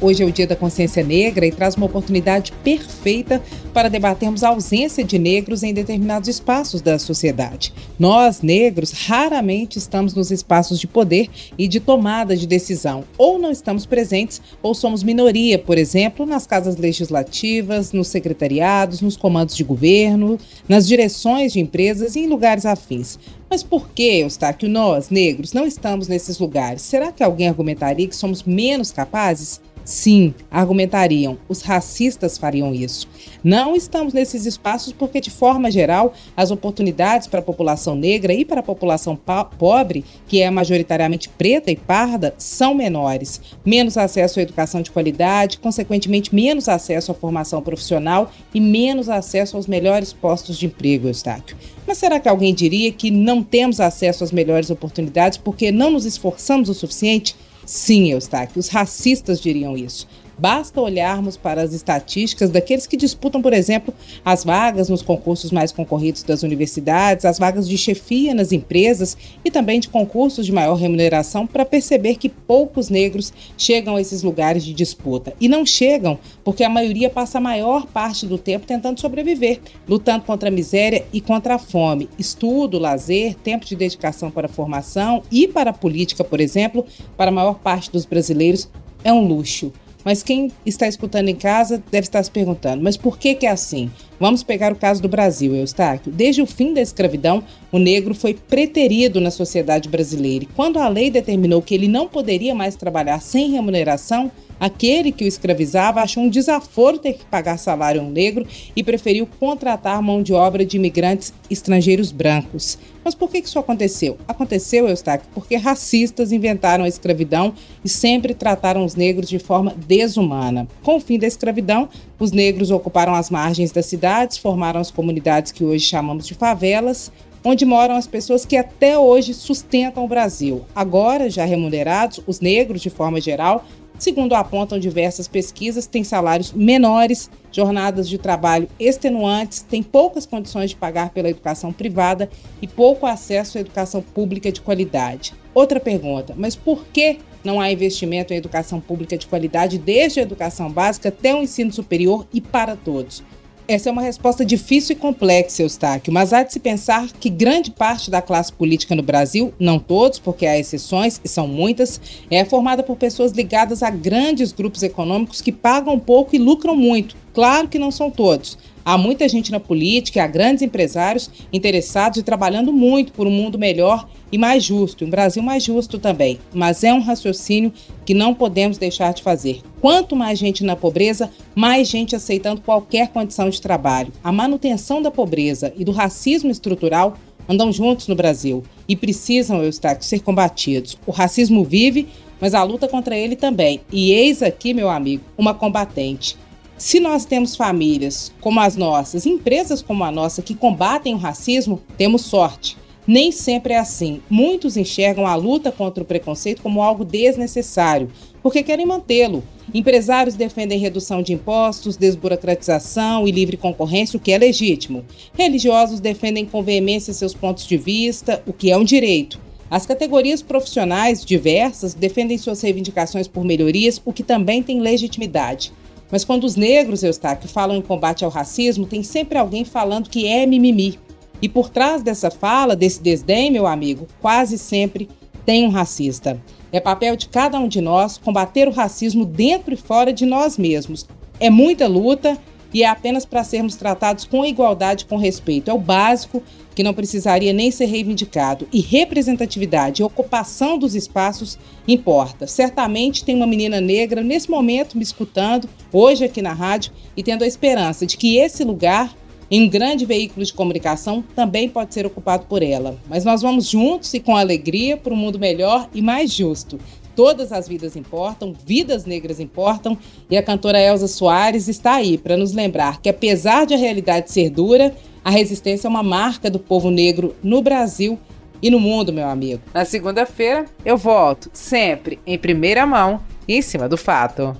Hoje é o Dia da Consciência Negra e traz uma oportunidade perfeita para debatermos a ausência de negros em determinados espaços da sociedade. Nós, negros, raramente estamos nos espaços de poder e de tomada de decisão. Ou não estamos presentes, ou somos minoria, por exemplo, nas casas legislativas, nos secretariados, nos comandos de governo, nas direções de empresas e em lugares afins. Mas por que, Eustáquio, nós, negros, não estamos nesses lugares? Será que alguém argumentaria que somos menos capazes? Sim, argumentariam, os racistas fariam isso. Não estamos nesses espaços porque, de forma geral, as oportunidades para a população negra e para a população pobre, que é majoritariamente preta e parda, são menores. Menos acesso à educação de qualidade, consequentemente, menos acesso à formação profissional e menos acesso aos melhores postos de emprego, Eustáquio. Mas será que alguém diria que não temos acesso às melhores oportunidades porque não nos esforçamos o suficiente? Sim, Eustáquio, os racistas diriam isso. Basta olharmos para as estatísticas daqueles que disputam, por exemplo, as vagas nos concursos mais concorridos das universidades, as vagas de chefia nas empresas e também de concursos de maior remuneração para perceber que poucos negros chegam a esses lugares de disputa. E não chegam porque a maioria passa a maior parte do tempo tentando sobreviver, lutando contra a miséria e contra a fome. Estudo, lazer, tempo de dedicação para a formação e para a política, por exemplo, para a maior parte dos brasileiros é um luxo. Mas quem está escutando em casa deve estar se perguntando: mas por que, que é assim? Vamos pegar o caso do Brasil, Eustáquio. Desde o fim da escravidão, o negro foi preterido na sociedade brasileira. E quando a lei determinou que ele não poderia mais trabalhar sem remuneração, Aquele que o escravizava achou um desaforo ter que pagar salário a um negro e preferiu contratar mão de obra de imigrantes estrangeiros brancos. Mas por que isso aconteceu? Aconteceu, Eustáquio, porque racistas inventaram a escravidão e sempre trataram os negros de forma desumana. Com o fim da escravidão, os negros ocuparam as margens das cidades, formaram as comunidades que hoje chamamos de favelas, onde moram as pessoas que até hoje sustentam o Brasil. Agora, já remunerados, os negros, de forma geral, Segundo apontam diversas pesquisas, têm salários menores, jornadas de trabalho extenuantes, têm poucas condições de pagar pela educação privada e pouco acesso à educação pública de qualidade. Outra pergunta, mas por que não há investimento em educação pública de qualidade desde a educação básica até o ensino superior e para todos? Essa é uma resposta difícil e complexa, Eustáquio, mas há de se pensar que grande parte da classe política no Brasil, não todos, porque há exceções e são muitas, é formada por pessoas ligadas a grandes grupos econômicos que pagam pouco e lucram muito. Claro que não são todos, Há muita gente na política, há grandes empresários interessados e trabalhando muito por um mundo melhor e mais justo, um Brasil mais justo também. Mas é um raciocínio que não podemos deixar de fazer. Quanto mais gente na pobreza, mais gente aceitando qualquer condição de trabalho. A manutenção da pobreza e do racismo estrutural andam juntos no Brasil e precisam, Eustáquio, ser combatidos. O racismo vive, mas a luta contra ele também. E eis aqui, meu amigo, uma combatente. Se nós temos famílias como as nossas, empresas como a nossa que combatem o racismo, temos sorte. Nem sempre é assim. Muitos enxergam a luta contra o preconceito como algo desnecessário, porque querem mantê-lo. Empresários defendem redução de impostos, desburocratização e livre concorrência, o que é legítimo. Religiosos defendem com veemência seus pontos de vista, o que é um direito. As categorias profissionais diversas defendem suas reivindicações por melhorias, o que também tem legitimidade. Mas quando os negros, Eustáquio, falam em combate ao racismo, tem sempre alguém falando que é mimimi. E por trás dessa fala, desse desdém, meu amigo, quase sempre tem um racista. É papel de cada um de nós combater o racismo dentro e fora de nós mesmos. É muita luta e é apenas para sermos tratados com igualdade, com respeito. É o básico que não precisaria nem ser reivindicado. E representatividade e ocupação dos espaços importa. Certamente tem uma menina negra nesse momento me escutando, hoje aqui na rádio, e tendo a esperança de que esse lugar em um grande veículo de comunicação também pode ser ocupado por ela. Mas nós vamos juntos e com alegria para um mundo melhor e mais justo. Todas as vidas importam, vidas negras importam, e a cantora Elza Soares está aí para nos lembrar que, apesar de a realidade ser dura, a resistência é uma marca do povo negro no Brasil e no mundo, meu amigo. Na segunda-feira, eu volto, sempre em primeira mão e em cima do fato.